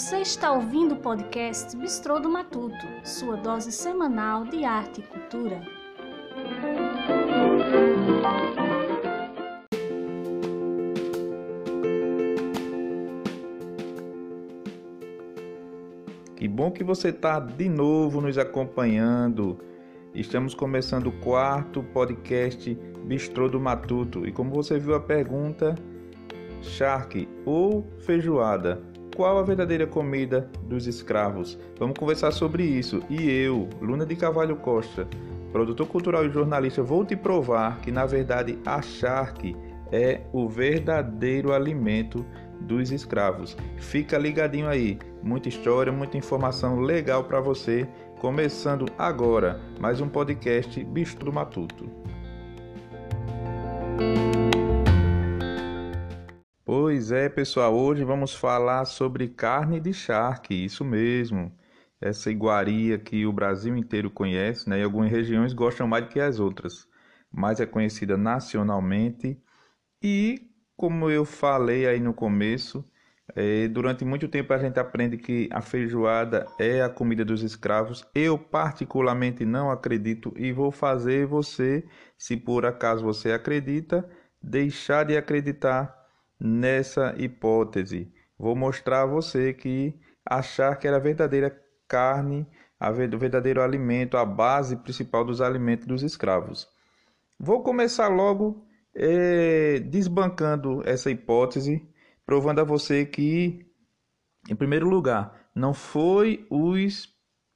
Você está ouvindo o podcast Bistrô do Matuto, sua dose semanal de arte e cultura. Que bom que você está de novo nos acompanhando. Estamos começando o quarto podcast Bistrô do Matuto. E como você viu a pergunta, charque ou feijoada? Qual a verdadeira comida dos escravos? Vamos conversar sobre isso. E eu, Luna de Cavalho Costa, produtor cultural e jornalista, vou te provar que na verdade a charque é o verdadeiro alimento dos escravos. Fica ligadinho aí, muita história, muita informação legal para você. Começando agora mais um podcast Bistro Matuto. Pois é, pessoal, hoje vamos falar sobre carne de charque, isso mesmo. Essa iguaria que o Brasil inteiro conhece, né? E algumas regiões gostam mais do que as outras, mas é conhecida nacionalmente. E como eu falei aí no começo, é, durante muito tempo a gente aprende que a feijoada é a comida dos escravos. Eu particularmente não acredito e vou fazer você, se por acaso você acredita, deixar de acreditar nessa hipótese. Vou mostrar a você que achar que era a verdadeira carne, a verdadeiro alimento, a base principal dos alimentos dos escravos. Vou começar logo é, desbancando essa hipótese, provando a você que, em primeiro lugar, não foi os,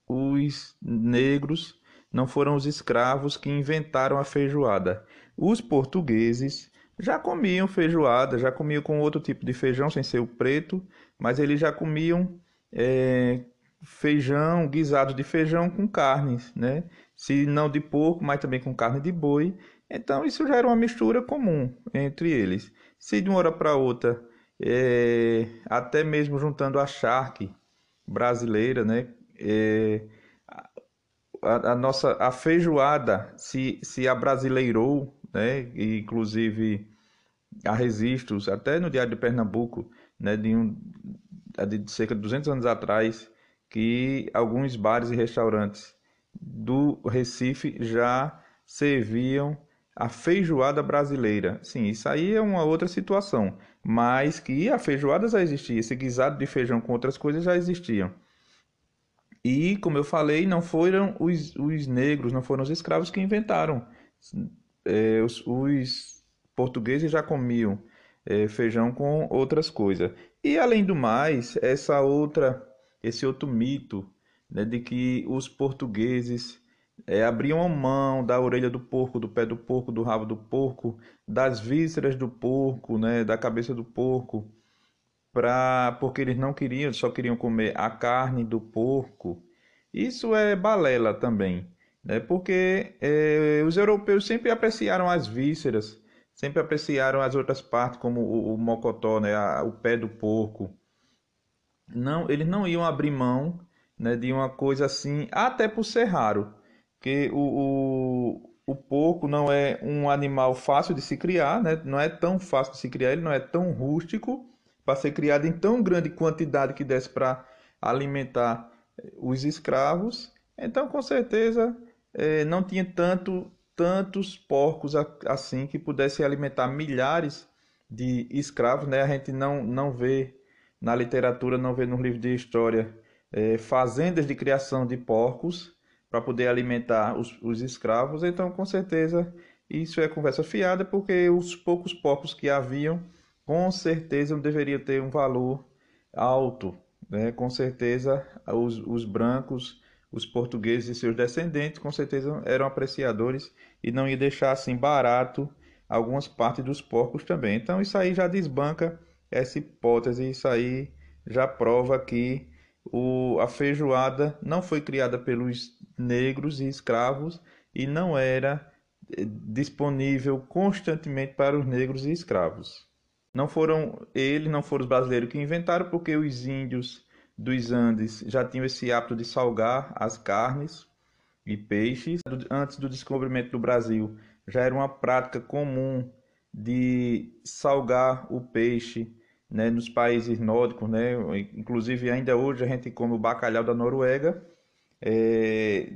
os negros, não foram os escravos que inventaram a feijoada. Os portugueses já comiam feijoada, já comiam com outro tipo de feijão, sem ser o preto, mas eles já comiam é, feijão, guisado de feijão com carnes, né? Se não de porco, mas também com carne de boi. Então isso já era uma mistura comum entre eles. Se de uma hora para outra, é, até mesmo juntando a charque brasileira, né? É, a, a, nossa a feijoada se, se abrasileirou né? E, inclusive a Registros, até no Diário de Pernambuco, né, de, um, de cerca de 200 anos atrás, que alguns bares e restaurantes do Recife já serviam a feijoada brasileira. Sim, isso aí é uma outra situação, mas que a feijoada já existia, esse guisado de feijão com outras coisas já existiam. E, como eu falei, não foram os, os negros, não foram os escravos que inventaram é, os, os, portugueses já comiam é, feijão com outras coisas. E além do mais, essa outra, esse outro mito né, de que os portugueses é, abriam mão da orelha do porco, do pé do porco, do rabo do porco, das vísceras do porco, né, da cabeça do porco, pra, porque eles não queriam, só queriam comer a carne do porco. Isso é balela também né? porque é, os europeus sempre apreciaram as vísceras, sempre apreciaram as outras partes, como o, o mocotó, né? A, o pé do porco. Não, eles não iam abrir mão né, de uma coisa assim, até por ser raro, porque o, o, o porco não é um animal fácil de se criar, né? não é tão fácil de se criar, ele não é tão rústico para ser criado em tão grande quantidade que desse para alimentar os escravos. Então, com certeza, é, não tinha tanto, tantos porcos assim que pudessem alimentar milhares de escravos. Né? A gente não, não vê na literatura, não vê nos livros de história é, fazendas de criação de porcos para poder alimentar os, os escravos. Então, com certeza, isso é conversa fiada, porque os poucos porcos que haviam, com certeza, não deveria ter um valor alto. Né? Com certeza, os, os brancos os portugueses e seus descendentes com certeza eram apreciadores e não ia deixar assim barato algumas partes dos porcos também. Então isso aí já desbanca essa hipótese, isso aí já prova que o, a feijoada não foi criada pelos negros e escravos e não era eh, disponível constantemente para os negros e escravos. Não foram eles, não foram os brasileiros que inventaram, porque os índios dos Andes já tinham esse hábito de salgar as carnes e peixes. Antes do descobrimento do Brasil, já era uma prática comum de salgar o peixe né, nos países nórdicos, né, inclusive ainda hoje a gente come o bacalhau da Noruega, é,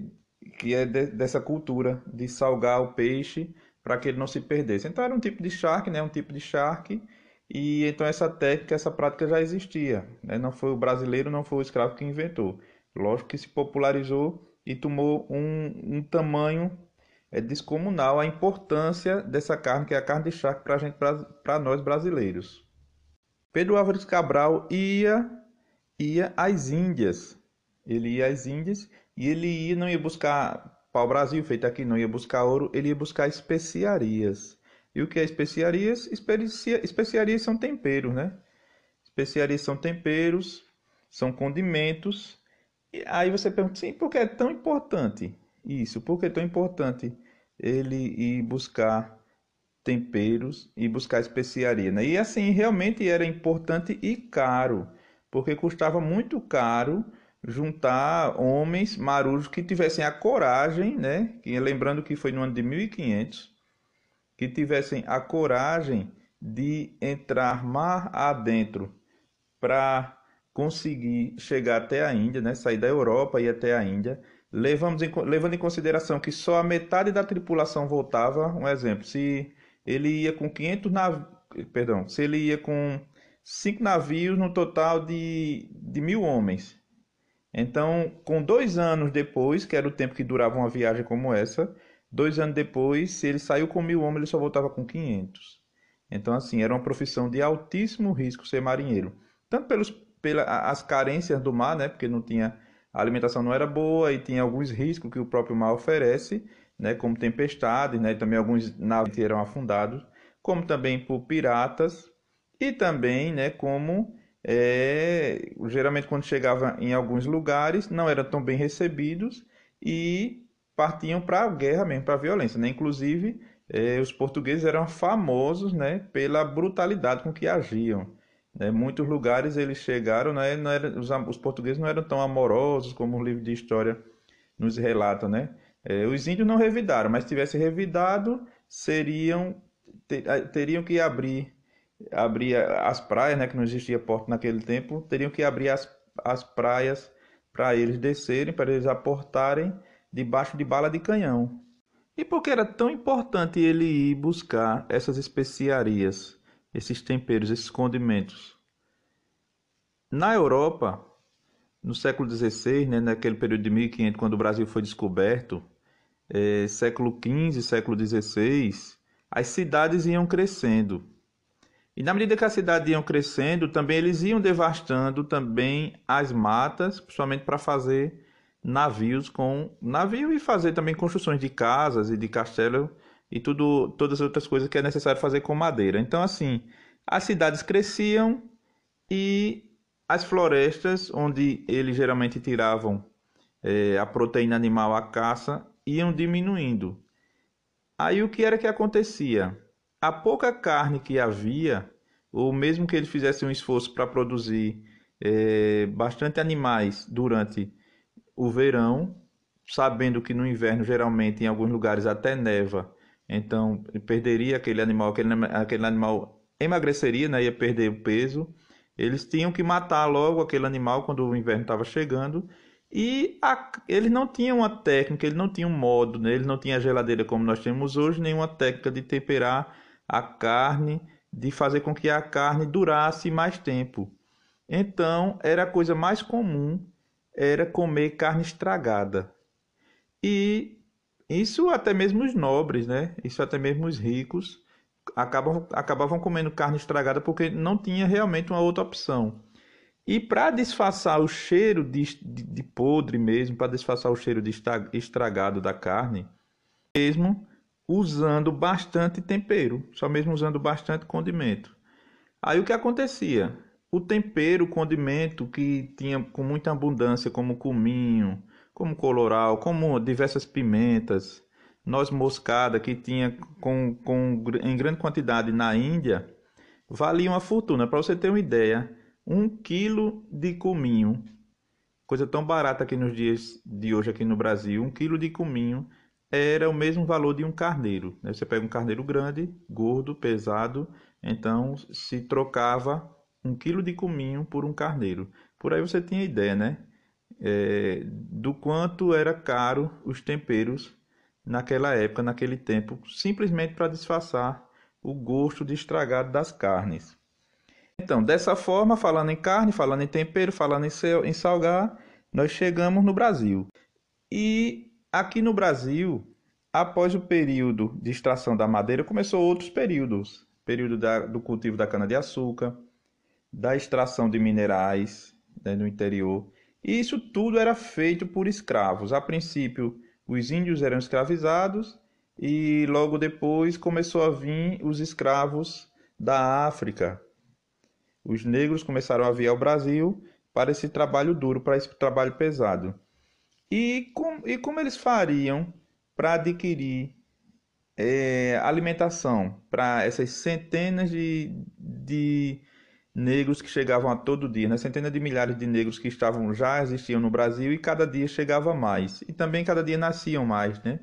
que é de, dessa cultura de salgar o peixe para que ele não se perdesse. Então era um tipo de charque, né, um tipo de charque, e então essa técnica, essa prática já existia. Né? Não foi o brasileiro, não foi o escravo que inventou. Lógico que se popularizou e tomou um, um tamanho é, descomunal a importância dessa carne, que é a carne de charque, para nós brasileiros. Pedro Álvares Cabral ia ia às Índias. Ele ia às Índias e ele ia não ia buscar pau-brasil feito aqui, não ia buscar ouro, ele ia buscar especiarias. E o que é especiarias? Especia, especiarias são temperos, né? Especiarias são temperos, são condimentos. E aí você pergunta, sim, por que é tão importante isso? Por que é tão importante ele ir buscar temperos e buscar especiaria. Né? E assim, realmente era importante e caro, porque custava muito caro juntar homens marujos que tivessem a coragem, né? Lembrando que foi no ano de 1500, que tivessem a coragem de entrar mar adentro para conseguir chegar até a Índia, né? Sair da Europa e até a Índia. Levamos em, levando em consideração que só a metade da tripulação voltava, um exemplo, se ele ia com 500 navios, perdão, se ele ia com cinco navios no total de, de mil homens. Então, com dois anos depois, que era o tempo que durava uma viagem como essa, dois anos depois, se ele saiu com mil homens, ele só voltava com 500. Então, assim, era uma profissão de altíssimo risco ser marinheiro. Tanto pelos, pelas carências do mar, né? Porque não tinha, a alimentação não era boa e tinha alguns riscos que o próprio mar oferece, né, como tempestades, né, também alguns navios eram afundados, como também por piratas e também, né, como é, geralmente quando chegava em alguns lugares não eram tão bem recebidos e partiam para a guerra mesmo, para a violência, né? Inclusive é, os portugueses eram famosos, né, pela brutalidade com que agiam. Né? Muitos lugares eles chegaram, né, era, os, os portugueses não eram tão amorosos como o livro de história nos relata, né? É, os índios não revidaram, mas se tivesse revidado, seriam ter, teriam que abrir abrir as praias, né, que não existia porto naquele tempo, teriam que abrir as, as praias para eles descerem, para eles aportarem debaixo de bala de canhão. E por que era tão importante ele ir buscar essas especiarias, esses temperos, esses condimentos? Na Europa, no século XVI, né, naquele período de 1500, quando o Brasil foi descoberto, é, século XV, século XVI, as cidades iam crescendo. E na medida que as cidades iam crescendo, também eles iam devastando também as matas, principalmente para fazer navios com navio e fazer também construções de casas e de castelo e tudo, todas as outras coisas que é necessário fazer com madeira. Então, assim, as cidades cresciam e as florestas, onde eles geralmente tiravam é, a proteína animal à caça, iam diminuindo. Aí o que era que acontecia? A pouca carne que havia, ou mesmo que eles fizessem um esforço para produzir é, bastante animais durante o verão, sabendo que no inverno geralmente em alguns lugares até neva, então perderia aquele animal, aquele, aquele animal emagreceria, né, ia perder o peso eles tinham que matar logo aquele animal quando o inverno estava chegando. E a, eles não tinham uma técnica, eles não tinham um modo, né? eles não tinham a geladeira como nós temos hoje, nenhuma técnica de temperar a carne, de fazer com que a carne durasse mais tempo. Então, era a coisa mais comum, era comer carne estragada. E isso até mesmo os nobres, né? Isso até mesmo os ricos acabam, acabavam comendo carne estragada porque não tinha realmente uma outra opção. E para disfarçar o cheiro de, de, de podre mesmo, para disfarçar o cheiro de estragado da carne, mesmo usando bastante tempero, só mesmo usando bastante condimento. Aí o que acontecia? O tempero, o condimento que tinha com muita abundância, como cominho, como coloral, como diversas pimentas, noz moscada que tinha com, com, em grande quantidade na Índia, valia uma fortuna. Para você ter uma ideia, um quilo de cominho, coisa tão barata aqui nos dias de hoje aqui no Brasil, um quilo de cominho era o mesmo valor de um carneiro. Né? Você pega um carneiro grande, gordo, pesado, então se trocava um quilo de cominho por um carneiro. Por aí você tinha ideia, né? É, do quanto era caro os temperos naquela época, naquele tempo, simplesmente para disfarçar o gosto de estragado das carnes. Então, dessa forma, falando em carne, falando em tempero, falando em salgar, nós chegamos no Brasil. E aqui no Brasil, após o período de extração da madeira, começou outros períodos. Período da, do cultivo da cana-de-açúcar, da extração de minerais né, no interior. E isso tudo era feito por escravos. A princípio, os índios eram escravizados e logo depois começou a vir os escravos da África. Os negros começaram a vir ao Brasil para esse trabalho duro, para esse trabalho pesado. E, com, e como eles fariam para adquirir é, alimentação para essas centenas de, de negros que chegavam a todo dia, né? centenas de milhares de negros que estavam já existiam no Brasil e cada dia chegava mais e também cada dia nasciam mais, né?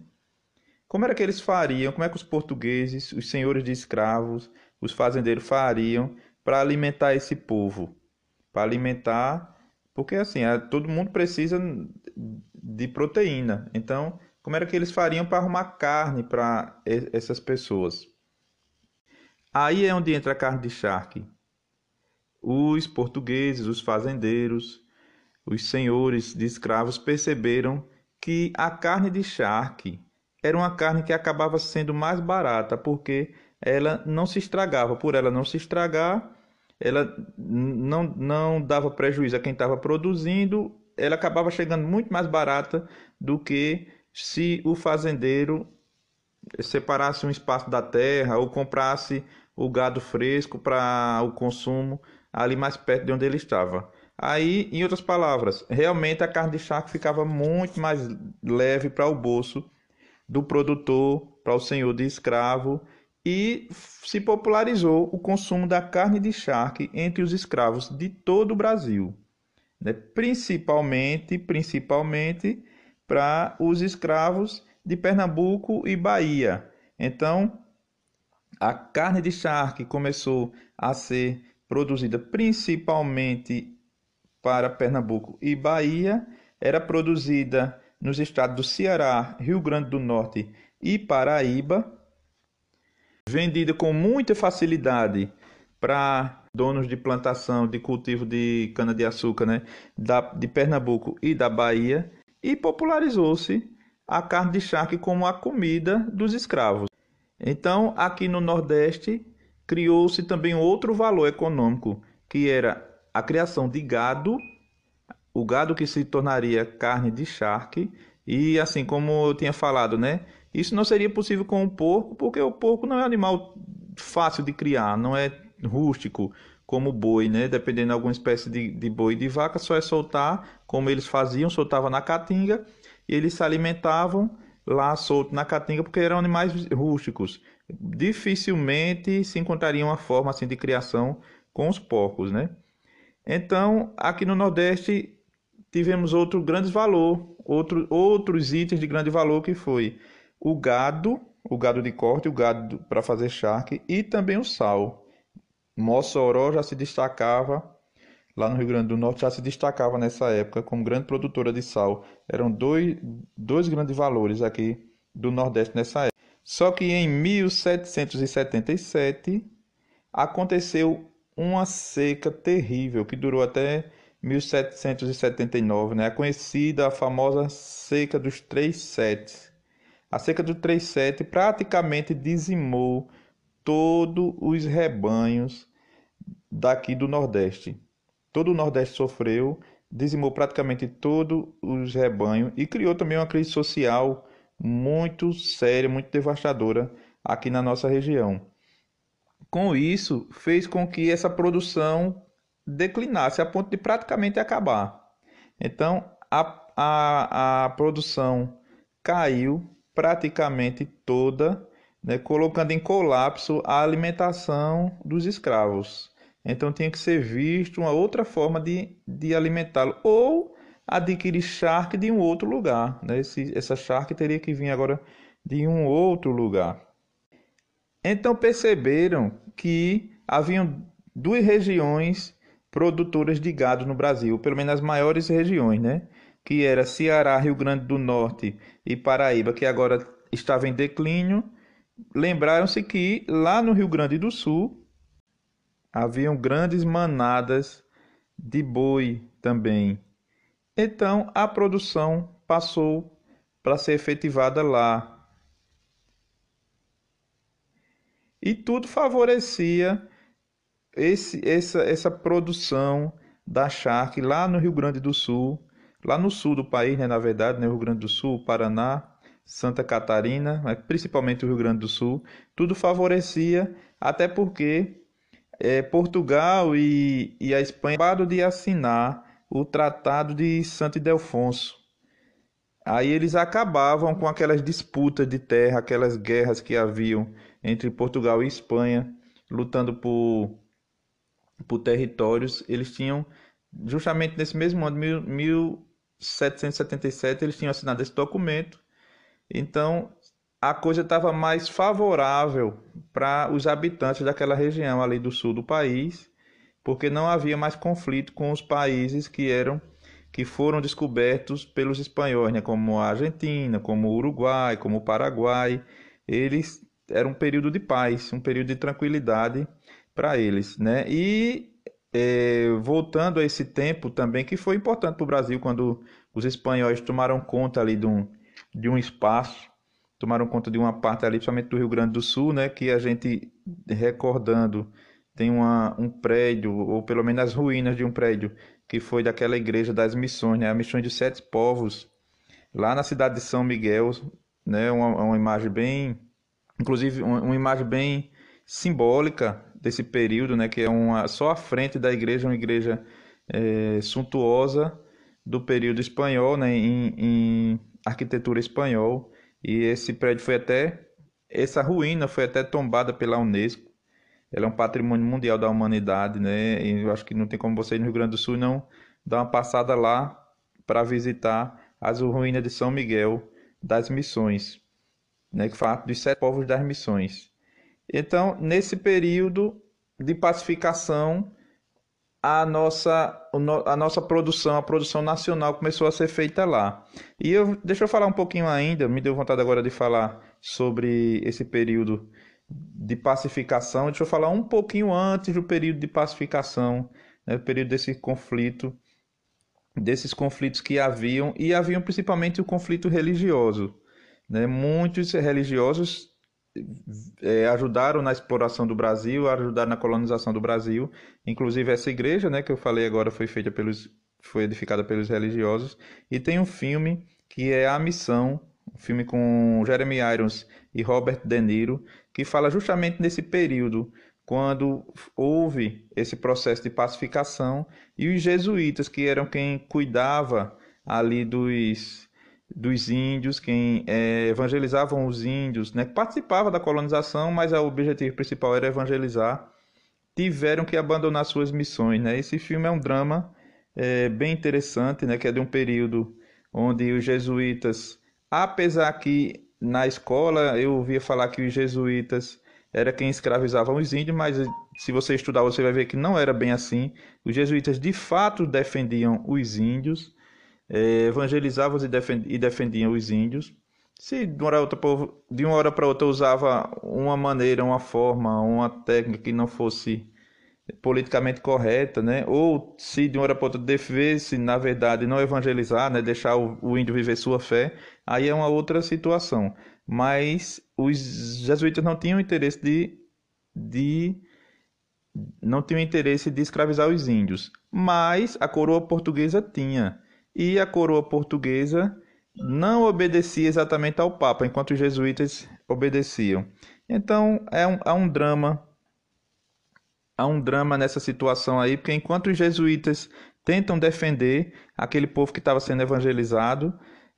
Como era que eles fariam? Como é que os portugueses, os senhores de escravos, os fazendeiros fariam para alimentar esse povo? Para alimentar, porque assim, todo mundo precisa de proteína. Então, como era que eles fariam para arrumar carne para essas pessoas? Aí é onde entra a carne de charque os portugueses, os fazendeiros, os senhores de escravos perceberam que a carne de charque era uma carne que acabava sendo mais barata porque ela não se estragava. Por ela não se estragar, ela não, não dava prejuízo a quem estava produzindo, ela acabava chegando muito mais barata do que se o fazendeiro separasse um espaço da terra ou comprasse o gado fresco para o consumo ali mais perto de onde ele estava. Aí, em outras palavras, realmente a carne de charque ficava muito mais leve para o bolso do produtor, para o senhor de escravo, e se popularizou o consumo da carne de charque entre os escravos de todo o Brasil, né? principalmente, principalmente para os escravos de Pernambuco e Bahia. Então, a carne de charque começou a ser produzida principalmente para Pernambuco e Bahia, era produzida nos estados do Ceará, Rio Grande do Norte e Paraíba, vendida com muita facilidade para donos de plantação de cultivo de cana-de-açúcar né, da, de Pernambuco e da Bahia, e popularizou-se a carne de charque como a comida dos escravos. Então, aqui no Nordeste, criou-se também outro valor econômico, que era a criação de gado, o gado que se tornaria carne de charque, e assim como eu tinha falado, né? Isso não seria possível com o porco, porque o porco não é um animal fácil de criar, não é rústico como boi, né? Dependendo de alguma espécie de, de boi de vaca, só é soltar, como eles faziam, soltavam na caatinga, e eles se alimentavam lá solto na caatinga porque eram animais rústicos dificilmente se encontraria uma forma assim de criação com os porcos, né? Então, aqui no Nordeste tivemos outro grande valor, outro, outros itens de grande valor que foi o gado, o gado de corte, o gado para fazer charque e também o sal. Mossoró já se destacava lá no Rio Grande do Norte já se destacava nessa época como grande produtora de sal. Eram dois, dois grandes valores aqui do Nordeste nessa época. Só que em 1777 aconteceu uma seca terrível que durou até 1779, né? A conhecida, a famosa seca dos três setes. A seca dos três sete praticamente dizimou todos os rebanhos daqui do Nordeste. Todo o Nordeste sofreu, dizimou praticamente todos os rebanhos e criou também uma crise social muito séria, muito devastadora aqui na nossa região. Com isso, fez com que essa produção declinasse a ponto de praticamente acabar. Então, a, a, a produção caiu praticamente toda, né, colocando em colapso a alimentação dos escravos. Então, tinha que ser visto uma outra forma de, de alimentá-lo, ou adquirir charque de um outro lugar. Né? Esse, essa charque teria que vir agora de um outro lugar. Então perceberam que haviam duas regiões produtoras de gado no Brasil, pelo menos as maiores regiões, né? Que era Ceará, Rio Grande do Norte e Paraíba, que agora estava em declínio. Lembraram-se que lá no Rio Grande do Sul haviam grandes manadas de boi também. Então a produção passou para ser efetivada lá. E tudo favorecia esse, essa, essa produção da charque lá no Rio Grande do Sul, lá no sul do país, né, na verdade, né, Rio Grande do Sul, Paraná, Santa Catarina, principalmente o Rio Grande do Sul, tudo favorecia, até porque é, Portugal e, e a Espanha acabaram de assinar o Tratado de Santo Ildefonso. Aí eles acabavam com aquelas disputas de terra, aquelas guerras que haviam entre Portugal e Espanha, lutando por por territórios, eles tinham, justamente nesse mesmo ano, 1777, eles tinham assinado esse documento. Então, a coisa estava mais favorável para os habitantes daquela região ali do sul do país, porque não havia mais conflito com os países que eram que foram descobertos pelos espanhóis, né, como a Argentina, como o Uruguai, como o Paraguai. Eles eram um período de paz, um período de tranquilidade para eles, né? E é, voltando a esse tempo também que foi importante para o Brasil quando os espanhóis tomaram conta ali de um, de um espaço, tomaram conta de uma parte ali, principalmente do Rio Grande do Sul, né? Que a gente recordando tem uma, um prédio ou pelo menos as ruínas de um prédio que foi daquela igreja das missões, né? A missão de sete povos lá na cidade de São Miguel, né? Uma, uma imagem bem, inclusive uma, uma imagem bem simbólica desse período, né, que é uma, só a frente da igreja, uma igreja é, suntuosa do período espanhol, né, em, em arquitetura espanhol. E esse prédio foi até, essa ruína foi até tombada pela Unesco. Ela é um patrimônio mundial da humanidade, né? E eu acho que não tem como você ir no Rio Grande do Sul não dar uma passada lá para visitar as ruínas de São Miguel das Missões, né? Que fala dos sete povos das Missões. Então, nesse período de pacificação, a nossa, a nossa produção, a produção nacional começou a ser feita lá. E eu, deixa eu falar um pouquinho ainda, me deu vontade agora de falar sobre esse período de pacificação. Deixa eu falar um pouquinho antes do período de pacificação, né, o período desse conflito, desses conflitos que haviam, e haviam principalmente o conflito religioso. Né? Muitos religiosos é, ajudaram na exploração do Brasil, ajudaram na colonização do Brasil. Inclusive essa igreja, né, que eu falei agora, foi feita pelos, foi edificada pelos religiosos. E tem um filme que é A Missão, um filme com Jeremy Irons e Robert De Niro, que fala justamente nesse período quando houve esse processo de pacificação e os jesuítas que eram quem cuidava ali dos dos índios, quem é, evangelizavam os índios, né, participava da colonização, mas o objetivo principal era evangelizar, tiveram que abandonar suas missões. Né? Esse filme é um drama é, bem interessante, né, que é de um período onde os jesuítas, apesar que na escola eu ouvia falar que os jesuítas era quem escravizavam os índios, mas se você estudar você vai ver que não era bem assim. Os jesuítas de fato defendiam os índios, é, evangelizavam e defendiam os índios. Se de uma hora, para outra usava uma maneira, uma forma, uma técnica que não fosse politicamente correta, né? Ou se de uma hora para outra devesse, na verdade, não evangelizar, né? Deixar o, o índio viver sua fé, aí é uma outra situação. Mas os jesuítas não tinham interesse de, de não tinham interesse de escravizar os índios, mas a coroa portuguesa tinha e a coroa portuguesa não obedecia exatamente ao Papa, enquanto os jesuítas obedeciam. Então é um, há um drama, há um drama nessa situação aí, porque enquanto os jesuítas tentam defender aquele povo que estava sendo evangelizado,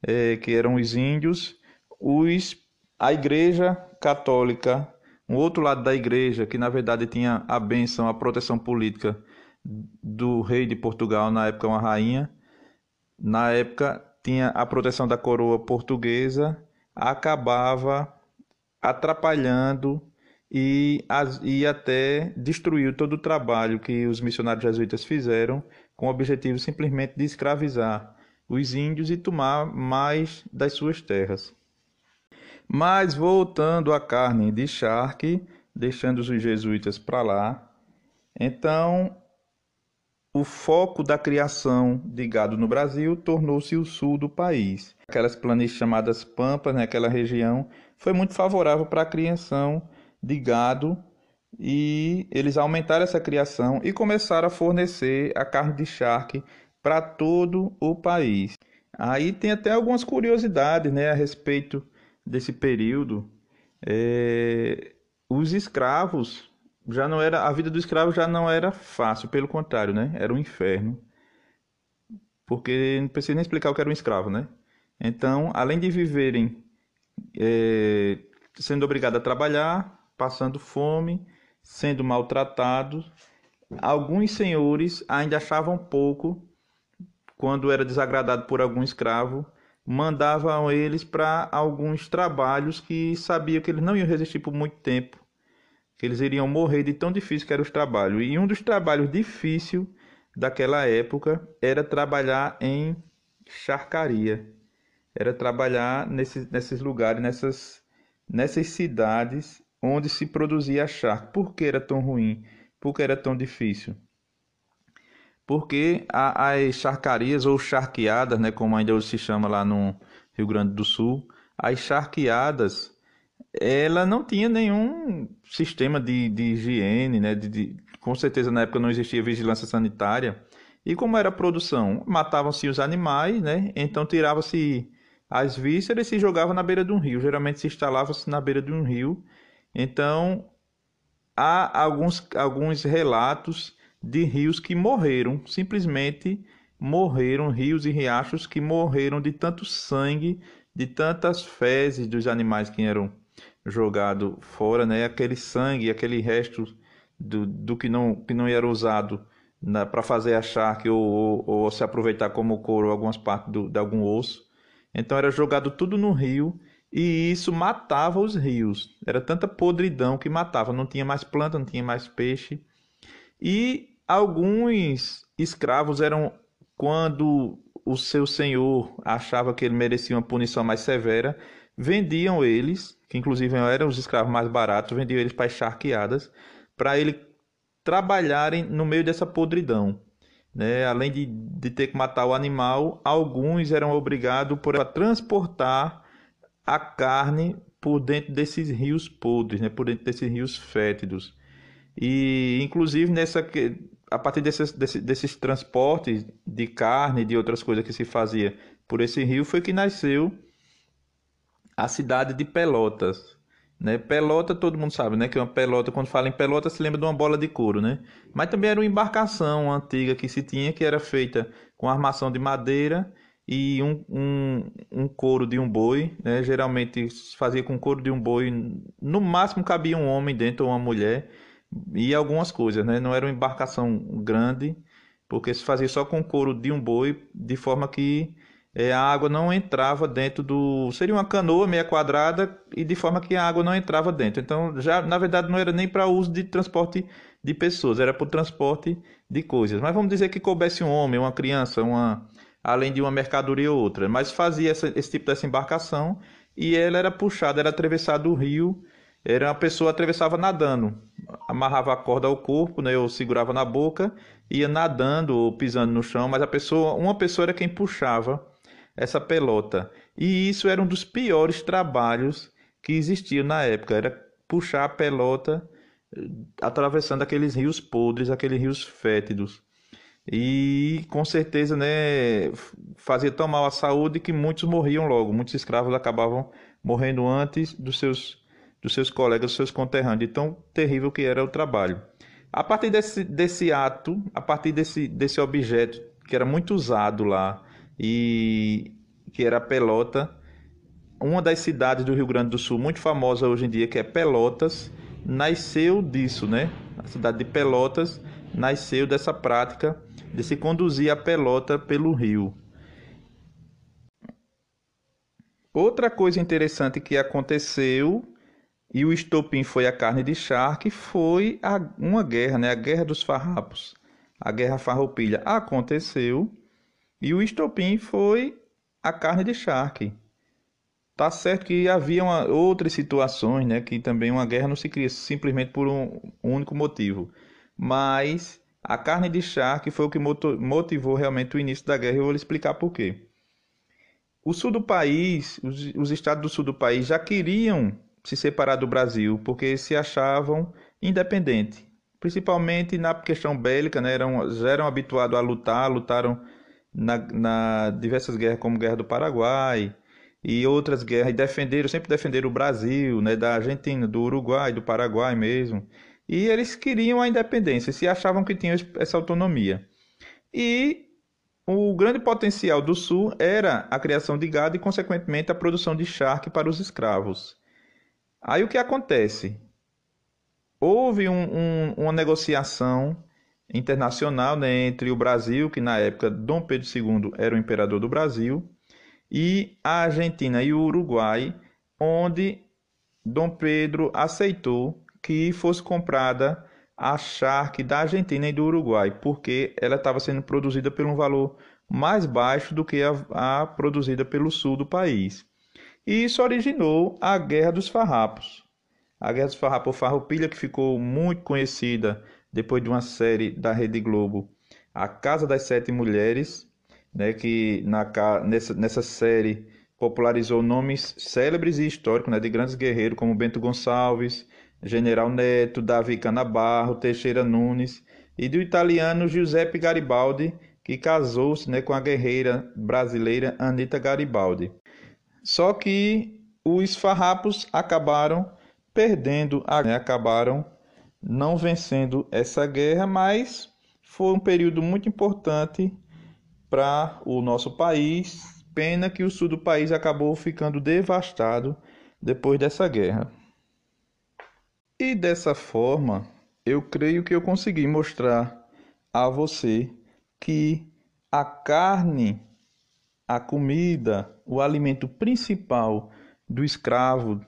é, que eram os índios, os, a Igreja Católica, um outro lado da Igreja, que na verdade tinha a bênção, a proteção política do rei de Portugal, na época uma rainha, na época tinha a proteção da coroa portuguesa, acabava atrapalhando e, e até destruiu todo o trabalho que os missionários jesuítas fizeram com o objetivo simplesmente de escravizar os índios e tomar mais das suas terras. Mas voltando à carne de charque, deixando os jesuítas para lá, então o foco da criação de gado no Brasil tornou-se o sul do país. Aquelas planícies chamadas Pampas, né, aquela região, foi muito favorável para a criação de gado e eles aumentaram essa criação e começaram a fornecer a carne de charque para todo o país. Aí tem até algumas curiosidades né, a respeito desse período. É, os escravos já não era a vida do escravo já não era fácil, pelo contrário, né? Era um inferno. Porque não precisa nem explicar o que era um escravo, né? Então, além de viverem é, sendo obrigados a trabalhar, passando fome, sendo maltratados, alguns senhores ainda achavam pouco quando era desagradado por algum escravo, mandavam eles para alguns trabalhos que sabiam que eles não iam resistir por muito tempo, que eles iriam morrer de tão difícil que eram os trabalhos. E um dos trabalhos difíceis daquela época era trabalhar em charcaria, era trabalhar nesses, nesses lugares, nessas, nessas cidades onde se produzia a charque. Por que era tão ruim? Por que era tão difícil? Porque as charcarias ou charqueadas, né, como ainda se chama lá no Rio Grande do Sul, as charqueadas, ela não tinha nenhum sistema de, de higiene, né, de, de, com certeza na época não existia vigilância sanitária. E como era a produção? Matavam-se os animais, né? Então tirava-se as vísceras e se jogava na beira de um rio. Geralmente se instalava-se na beira de um rio. Então há alguns, alguns relatos de rios que morreram, simplesmente morreram, rios e riachos que morreram de tanto sangue, de tantas fezes dos animais que eram jogados fora, né? Aquele sangue, aquele resto do, do que, não, que não era usado para fazer a charque ou, ou, ou, se aproveitar como couro algumas partes do, de algum osso. Então era jogado tudo no rio e isso matava os rios. Era tanta podridão que matava, não tinha mais planta, não tinha mais peixe. E alguns escravos eram quando o seu senhor achava que ele merecia uma punição mais severa, vendiam eles, que inclusive eram os escravos mais baratos, vendiam eles para charqueadas, para ele trabalharem no meio dessa podridão. Né? Além de, de ter que matar o animal, alguns eram obrigados por, a transportar a carne por dentro desses rios podres, né? por dentro desses rios fétidos. E, inclusive, nessa, a partir desses, desses, desses transportes de carne e de outras coisas que se fazia por esse rio, foi que nasceu a cidade de Pelotas. Né? Pelota, todo mundo sabe, né? Que é uma pelota, quando fala em pelota, se lembra de uma bola de couro, né? Mas também era uma embarcação antiga que se tinha, que era feita com armação de madeira e um, um, um couro de um boi, né? Geralmente fazia com couro de um boi, no máximo cabia um homem dentro ou uma mulher e algumas coisas, né? Não era uma embarcação grande, porque se fazia só com couro de um boi, de forma que é, a água não entrava dentro do. Seria uma canoa meia quadrada e de forma que a água não entrava dentro. Então, já na verdade, não era nem para uso de transporte de pessoas, era para o transporte de coisas. Mas vamos dizer que coubesse um homem, uma criança, uma além de uma mercadoria ou outra. Mas fazia essa, esse tipo dessa embarcação e ela era puxada, era atravessada o rio era uma pessoa atravessava nadando, amarrava a corda ao corpo, né, ou segurava na boca, ia nadando ou pisando no chão, mas a pessoa, uma pessoa era quem puxava essa pelota. E isso era um dos piores trabalhos que existiam na época, era puxar a pelota eh, atravessando aqueles rios podres, aqueles rios fétidos. E com certeza, né, fazia tão mal à saúde que muitos morriam logo, muitos escravos acabavam morrendo antes dos seus dos seus colegas, dos seus conterrâneos, de tão terrível que era o trabalho. A partir desse, desse ato, a partir desse, desse objeto que era muito usado lá e que era a pelota, uma das cidades do Rio Grande do Sul muito famosa hoje em dia, que é Pelotas, nasceu disso, né? A cidade de Pelotas nasceu dessa prática de se conduzir a pelota pelo rio. Outra coisa interessante que aconteceu e o estopim foi a carne de charque, foi a, uma guerra, né? a Guerra dos Farrapos. A Guerra Farroupilha aconteceu e o estopim foi a carne de charque. Tá certo que havia uma, outras situações, né, que também uma guerra não se cria simplesmente por um único motivo, mas a carne de charque foi o que motivou realmente o início da guerra e eu vou lhe explicar por quê. O sul do país, os, os estados do sul do país já queriam se separar do Brasil porque se achavam independentes, principalmente na questão bélica, né, eram, já eram habituados a lutar, lutaram na, na diversas guerras como a Guerra do Paraguai, e outras guerras, e defenderam, sempre defenderam o Brasil, né, da Argentina, do Uruguai, do Paraguai mesmo. E eles queriam a independência, se achavam que tinham essa autonomia. E o grande potencial do Sul era a criação de gado e, consequentemente, a produção de charque para os escravos. Aí o que acontece? Houve um, um, uma negociação internacional né, entre o Brasil, que na época Dom Pedro II era o imperador do Brasil, e a Argentina e o Uruguai, onde Dom Pedro aceitou que fosse comprada a charque da Argentina e do Uruguai, porque ela estava sendo produzida por um valor mais baixo do que a, a produzida pelo sul do país. E isso originou a Guerra dos Farrapos. A Guerra dos Farrapos Farroupilha, que ficou muito conhecida depois de uma série da Rede Globo, A Casa das Sete Mulheres, né, que na, nessa, nessa série popularizou nomes célebres e históricos né, de grandes guerreiros como Bento Gonçalves, General Neto, Davi Canabarro, Teixeira Nunes e do italiano Giuseppe Garibaldi, que casou-se né, com a guerreira brasileira Anita Garibaldi. Só que os farrapos acabaram perdendo, a, né, acabaram não vencendo essa guerra, mas foi um período muito importante para o nosso país. Pena que o sul do país acabou ficando devastado depois dessa guerra. E dessa forma, eu creio que eu consegui mostrar a você que a carne, a comida, o alimento principal do escravo,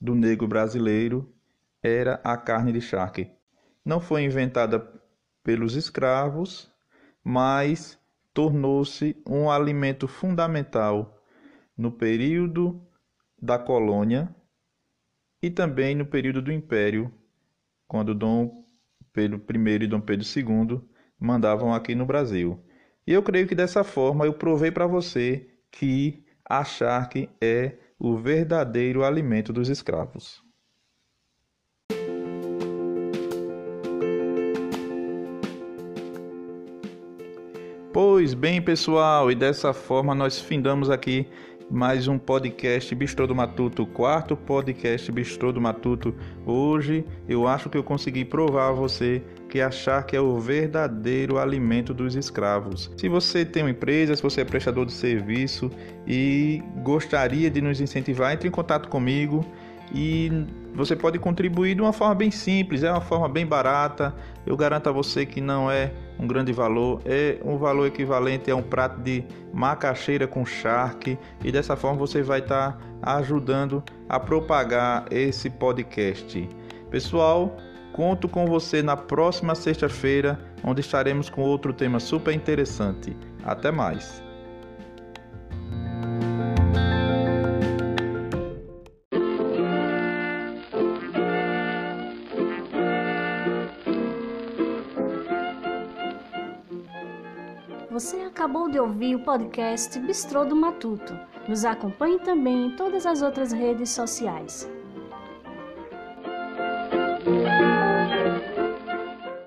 do negro brasileiro, era a carne de charque. Não foi inventada pelos escravos, mas tornou-se um alimento fundamental no período da colônia e também no período do Império, quando Dom Pedro I e Dom Pedro II mandavam aqui no Brasil. E eu creio que dessa forma eu provei para você que a charque é o verdadeiro alimento dos escravos. Pois bem, pessoal, e dessa forma nós findamos aqui mais um podcast Bistrô do Matuto, quarto podcast Bistrô do Matuto. Hoje eu acho que eu consegui provar a você que achar que é o verdadeiro alimento dos escravos. Se você tem uma empresa, se você é prestador de serviço e gostaria de nos incentivar, entre em contato comigo e você pode contribuir de uma forma bem simples, é uma forma bem barata. Eu garanto a você que não é um grande valor, é um valor equivalente a um prato de macaxeira com charque e dessa forma você vai estar tá ajudando a propagar esse podcast. Pessoal, conto com você na próxima sexta-feira, onde estaremos com outro tema super interessante. Até mais. Acabou de ouvir o podcast Bistrô do Matuto. Nos acompanhe também em todas as outras redes sociais.